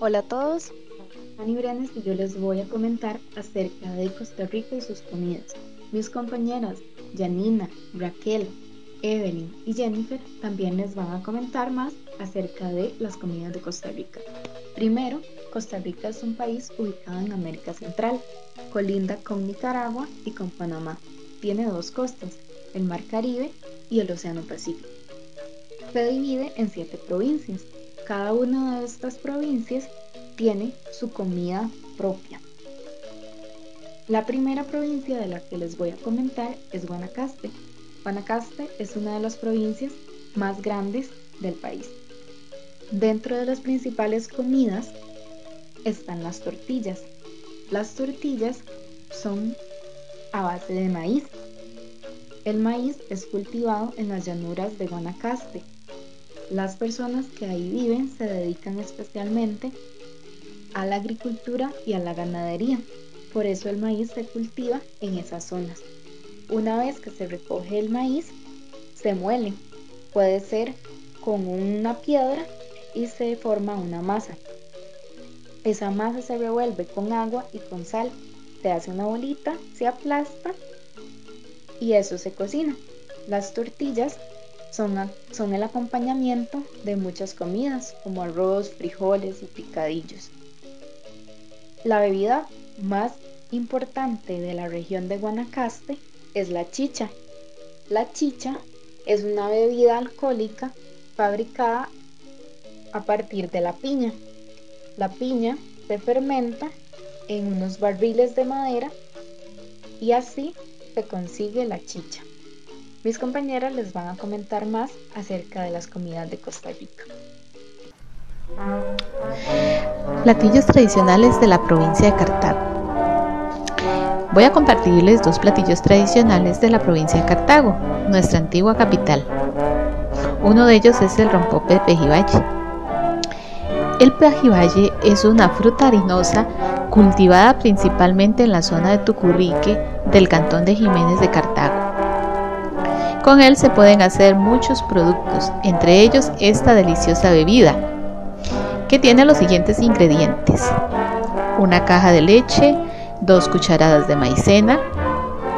Hola a todos, Ani Brenes y yo les voy a comentar acerca de Costa Rica y sus comidas. Mis compañeras Janina, Raquel, Evelyn y Jennifer también les van a comentar más acerca de las comidas de Costa Rica. Primero, Costa Rica es un país ubicado en América Central, colinda con Nicaragua y con Panamá. Tiene dos costas, el Mar Caribe y el Océano Pacífico. Se divide en siete provincias. Cada una de estas provincias tiene su comida propia. La primera provincia de la que les voy a comentar es Guanacaste. Guanacaste es una de las provincias más grandes del país. Dentro de las principales comidas están las tortillas. Las tortillas son a base de maíz. El maíz es cultivado en las llanuras de Guanacaste. Las personas que ahí viven se dedican especialmente a la agricultura y a la ganadería. Por eso el maíz se cultiva en esas zonas. Una vez que se recoge el maíz, se muele. Puede ser con una piedra y se forma una masa. Esa masa se revuelve con agua y con sal. Se hace una bolita, se aplasta y eso se cocina. Las tortillas son, son el acompañamiento de muchas comidas como arroz, frijoles y picadillos. La bebida más importante de la región de Guanacaste es la chicha. La chicha es una bebida alcohólica fabricada a partir de la piña. La piña se fermenta en unos barriles de madera y así se consigue la chicha. Mis compañeras les van a comentar más acerca de las comidas de Costa Rica. Platillos tradicionales de la provincia de Cartago. Voy a compartirles dos platillos tradicionales de la provincia de Cartago, nuestra antigua capital. Uno de ellos es el rompope de pejibaye. El pejibaye es una fruta harinosa cultivada principalmente en la zona de Tucurrique del cantón de Jiménez de Cartago. Con él se pueden hacer muchos productos, entre ellos esta deliciosa bebida, que tiene los siguientes ingredientes. Una caja de leche, dos cucharadas de maicena,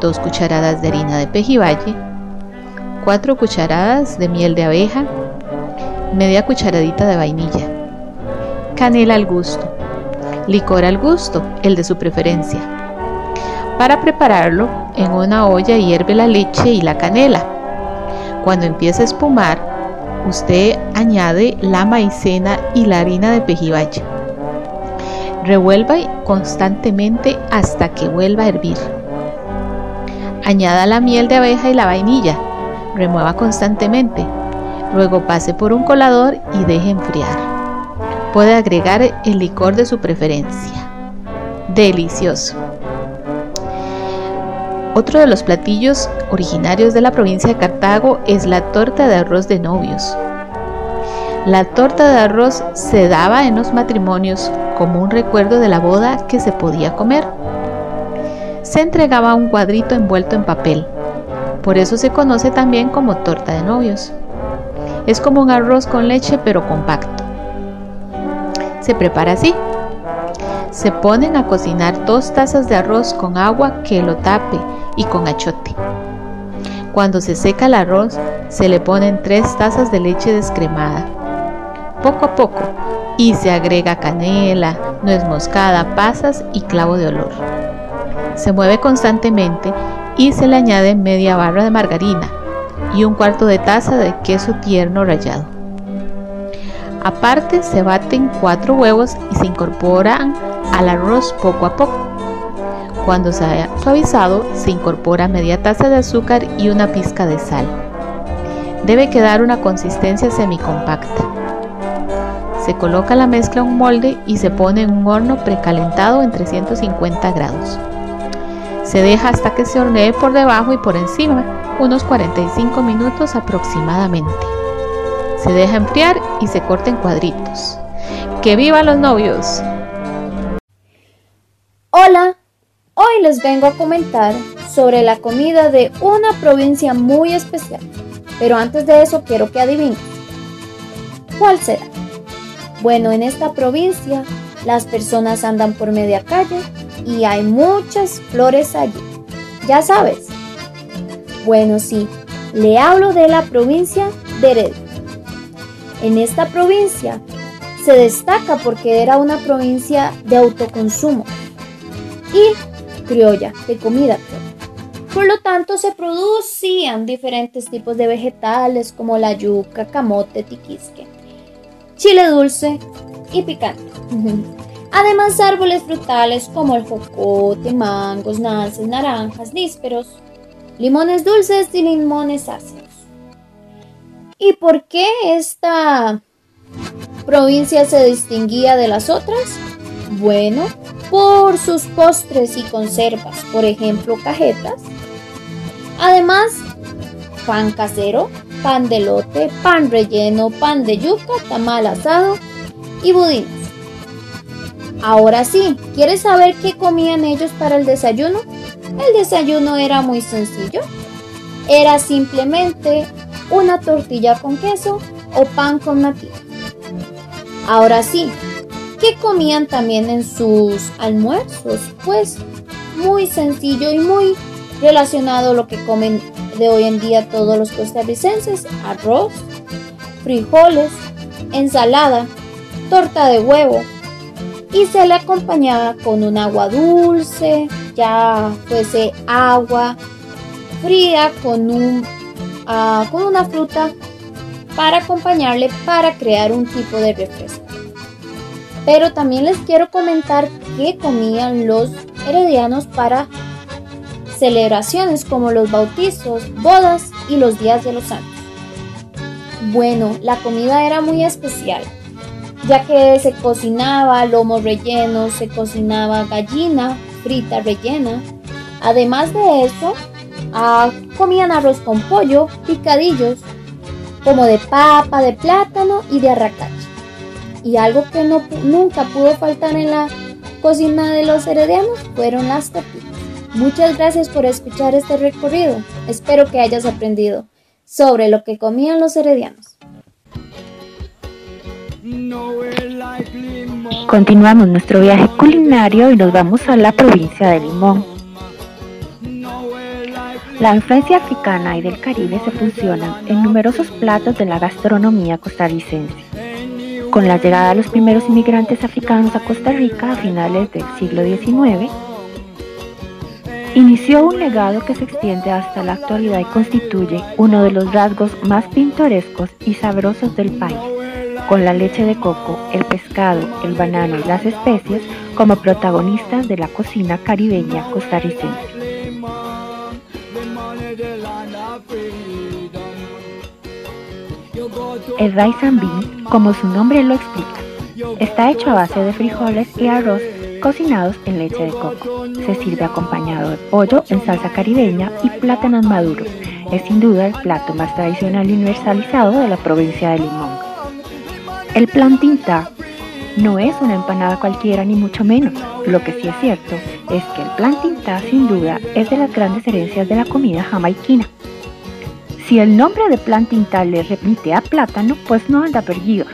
dos cucharadas de harina de pejibaye, cuatro cucharadas de miel de abeja, media cucharadita de vainilla, canela al gusto, licor al gusto, el de su preferencia. Para prepararlo, en una olla hierve la leche y la canela. Cuando empiece a espumar, usted añade la maicena y la harina de pejibaye. Revuelva constantemente hasta que vuelva a hervir. Añada la miel de abeja y la vainilla. Remueva constantemente. Luego pase por un colador y deje enfriar. Puede agregar el licor de su preferencia. Delicioso. Otro de los platillos originarios de la provincia de Cartago es la torta de arroz de novios. La torta de arroz se daba en los matrimonios como un recuerdo de la boda que se podía comer. Se entregaba un cuadrito envuelto en papel, por eso se conoce también como torta de novios. Es como un arroz con leche pero compacto. Se prepara así. Se ponen a cocinar dos tazas de arroz con agua que lo tape y con achote. Cuando se seca el arroz, se le ponen tres tazas de leche descremada. Poco a poco, y se agrega canela, nuez moscada, pasas y clavo de olor. Se mueve constantemente y se le añade media barra de margarina y un cuarto de taza de queso tierno rallado. Aparte se baten cuatro huevos y se incorporan al arroz poco a poco. Cuando se haya suavizado, se incorpora media taza de azúcar y una pizca de sal. Debe quedar una consistencia semicompacta. Se coloca la mezcla en un molde y se pone en un horno precalentado en 350 grados. Se deja hasta que se hornee por debajo y por encima, unos 45 minutos aproximadamente. Se deja enfriar y se corta en cuadritos. ¡Que vivan los novios! Hola, Hoy les vengo a comentar sobre la comida de una provincia muy especial. Pero antes de eso quiero que adivinen. ¿Cuál será? Bueno, en esta provincia las personas andan por media calle y hay muchas flores allí. Ya sabes. Bueno, sí, le hablo de la provincia de Heredia. En esta provincia se destaca porque era una provincia de autoconsumo y criolla, de comida Por lo tanto, se producían diferentes tipos de vegetales como la yuca, camote, tiquisque, chile dulce y picante. Además, árboles frutales como el jocote, mangos, nances, naranjas, nísperos, limones dulces y limones ácidos. ¿Y por qué esta provincia se distinguía de las otras? Bueno, por sus postres y conservas, por ejemplo, cajetas. Además, pan casero, pan de lote, pan relleno, pan de yuca, tamal asado y budines. Ahora sí, ¿quieres saber qué comían ellos para el desayuno? El desayuno era muy sencillo. Era simplemente una tortilla con queso o pan con natilla. Ahora sí, ¿qué comían también en sus almuerzos? Pues muy sencillo y muy relacionado a lo que comen de hoy en día todos los costarricenses. Arroz, frijoles, ensalada, torta de huevo, y se le acompañaba con un agua dulce, ya fuese agua fría con, un, ah, con una fruta para acompañarle para crear un tipo de refresco. Pero también les quiero comentar qué comían los heredianos para celebraciones como los bautizos, bodas y los días de los santos. Bueno, la comida era muy especial ya que se cocinaba lomo relleno, se cocinaba gallina frita rellena. Además de eso, ah, comían arroz con pollo, picadillos, como de papa, de plátano y de arracacha. Y algo que no, nunca pudo faltar en la cocina de los heredianos fueron las tortillas. Muchas gracias por escuchar este recorrido. Espero que hayas aprendido sobre lo que comían los heredianos. Continuamos nuestro viaje culinario y nos vamos a la provincia de Limón. La influencia africana y del Caribe se fusionan en numerosos platos de la gastronomía costarricense. Con la llegada de los primeros inmigrantes africanos a Costa Rica a finales del siglo XIX, inició un legado que se extiende hasta la actualidad y constituye uno de los rasgos más pintorescos y sabrosos del país con la leche de coco, el pescado, el banano y las especias como protagonistas de la cocina caribeña costarricense. El rice and bean, como su nombre lo explica, está hecho a base de frijoles y arroz cocinados en leche de coco. Se sirve acompañado de pollo en salsa caribeña y plátanos maduros. Es sin duda el plato más tradicional y universalizado de la provincia de Limón. El plan tinta no es una empanada cualquiera ni mucho menos. Lo que sí es cierto es que el plan tinta sin duda es de las grandes herencias de la comida jamaiquina. Si el nombre de plan tinta le repite a plátano, pues no anda perdido,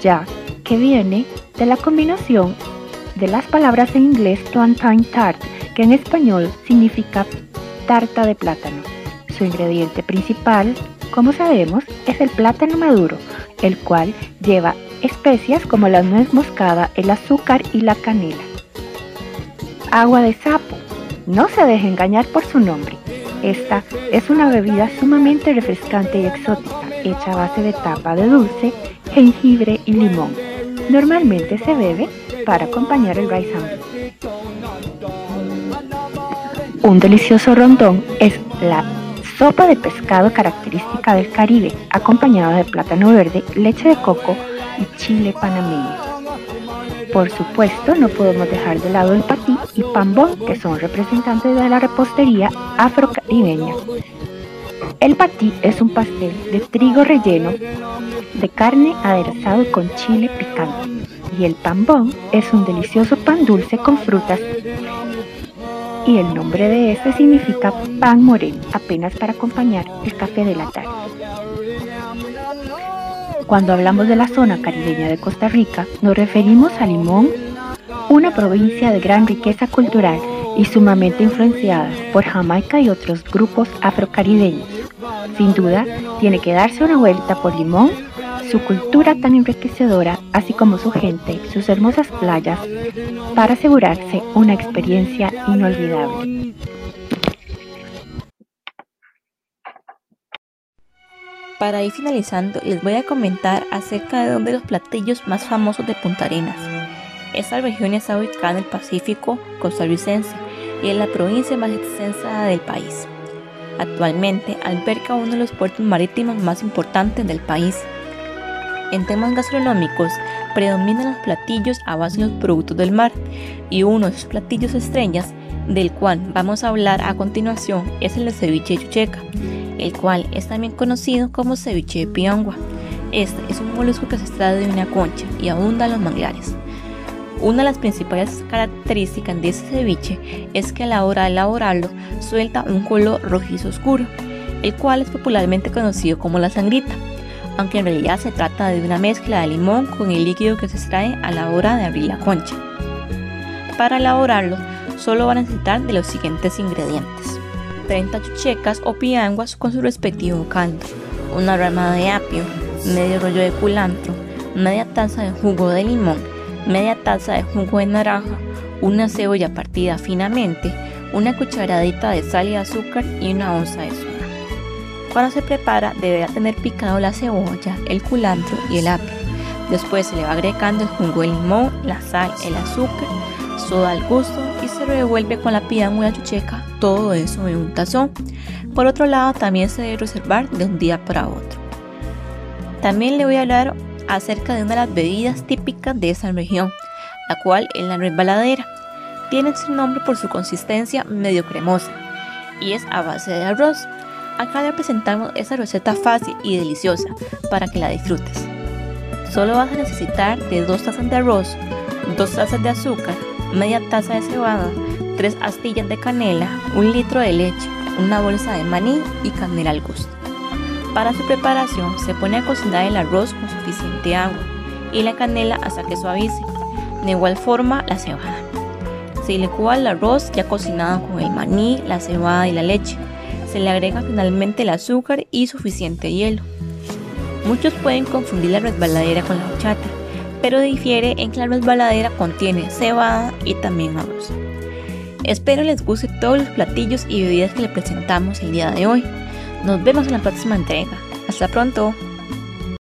ya que viene de la combinación de las palabras en inglés plantain tart, que en español significa tarta de plátano. Su ingrediente principal, como sabemos, es el plátano maduro, el cual lleva especias como la nuez moscada, el azúcar y la canela. Agua de sapo. No se deje engañar por su nombre. Esta es una bebida sumamente refrescante y exótica, hecha a base de tapa de dulce, jengibre y limón. Normalmente se bebe para acompañar el rice Un delicioso rondón es la sopa de pescado característica del Caribe, acompañada de plátano verde, leche de coco, y chile panameño. Por supuesto, no podemos dejar de lado el patí y pambón, que son representantes de la repostería afrocaribeña. El patí es un pastel de trigo relleno de carne aderezado con chile picante y el pambón es un delicioso pan dulce con frutas y el nombre de este significa pan moreno, apenas para acompañar el café de la tarde. Cuando hablamos de la zona caribeña de Costa Rica, nos referimos a Limón, una provincia de gran riqueza cultural y sumamente influenciada por Jamaica y otros grupos afrocaribeños. Sin duda, tiene que darse una vuelta por Limón, su cultura tan enriquecedora, así como su gente, sus hermosas playas, para asegurarse una experiencia inolvidable. Para ir finalizando, les voy a comentar acerca de uno de los platillos más famosos de Punta Arenas. Esta región está ubicada en el Pacífico costarricense y es la provincia más extensa del país. Actualmente alberga uno de los puertos marítimos más importantes del país. En temas gastronómicos, predominan los platillos a base de los productos del mar y uno de sus platillos estrellas, del cual vamos a hablar a continuación, es el de ceviche chucheca el cual es también conocido como ceviche de piangua. Este es un molusco que se extrae de una concha y abunda en los manglares. Una de las principales características de este ceviche es que a la hora de elaborarlo suelta un color rojizo oscuro, el cual es popularmente conocido como la sangrita, aunque en realidad se trata de una mezcla de limón con el líquido que se extrae a la hora de abrir la concha. Para elaborarlo solo van a necesitar de los siguientes ingredientes. 30 chuchecas o pianguas con su respectivo caldo, una rama de apio, medio rollo de culantro, media taza de jugo de limón, media taza de jugo de naranja, una cebolla partida finamente, una cucharadita de sal y azúcar y una onza de soda. Cuando se prepara deberá tener picado la cebolla, el culantro y el apio. Después se le va agregando el jugo de limón, la sal, el azúcar, soda al gusto y se revuelve con la piangua y la chucheca todo eso en un tazón. Por otro lado, también se debe reservar de un día para otro. También le voy a hablar acerca de una de las bebidas típicas de esa región, la cual es la resbaladera. Tiene su nombre por su consistencia medio cremosa y es a base de arroz. Acá le presentamos esa receta fácil y deliciosa para que la disfrutes. Solo vas a necesitar de dos tazas de arroz, dos tazas de azúcar, media taza de cebada, 3 astillas de canela, un litro de leche, una bolsa de maní y canela al gusto. Para su preparación se pone a cocinar el arroz con suficiente agua y la canela hasta que suavice. De igual forma la cebada. Se licúa el arroz ya cocinado con el maní, la cebada y la leche. Se le agrega finalmente el azúcar y suficiente hielo. Muchos pueden confundir la resbaladera con la horchata, pero difiere en que la resbaladera contiene cebada y también arroz. Espero les guste todos los platillos y bebidas que le presentamos el día de hoy. Nos vemos en la próxima entrega. Hasta pronto.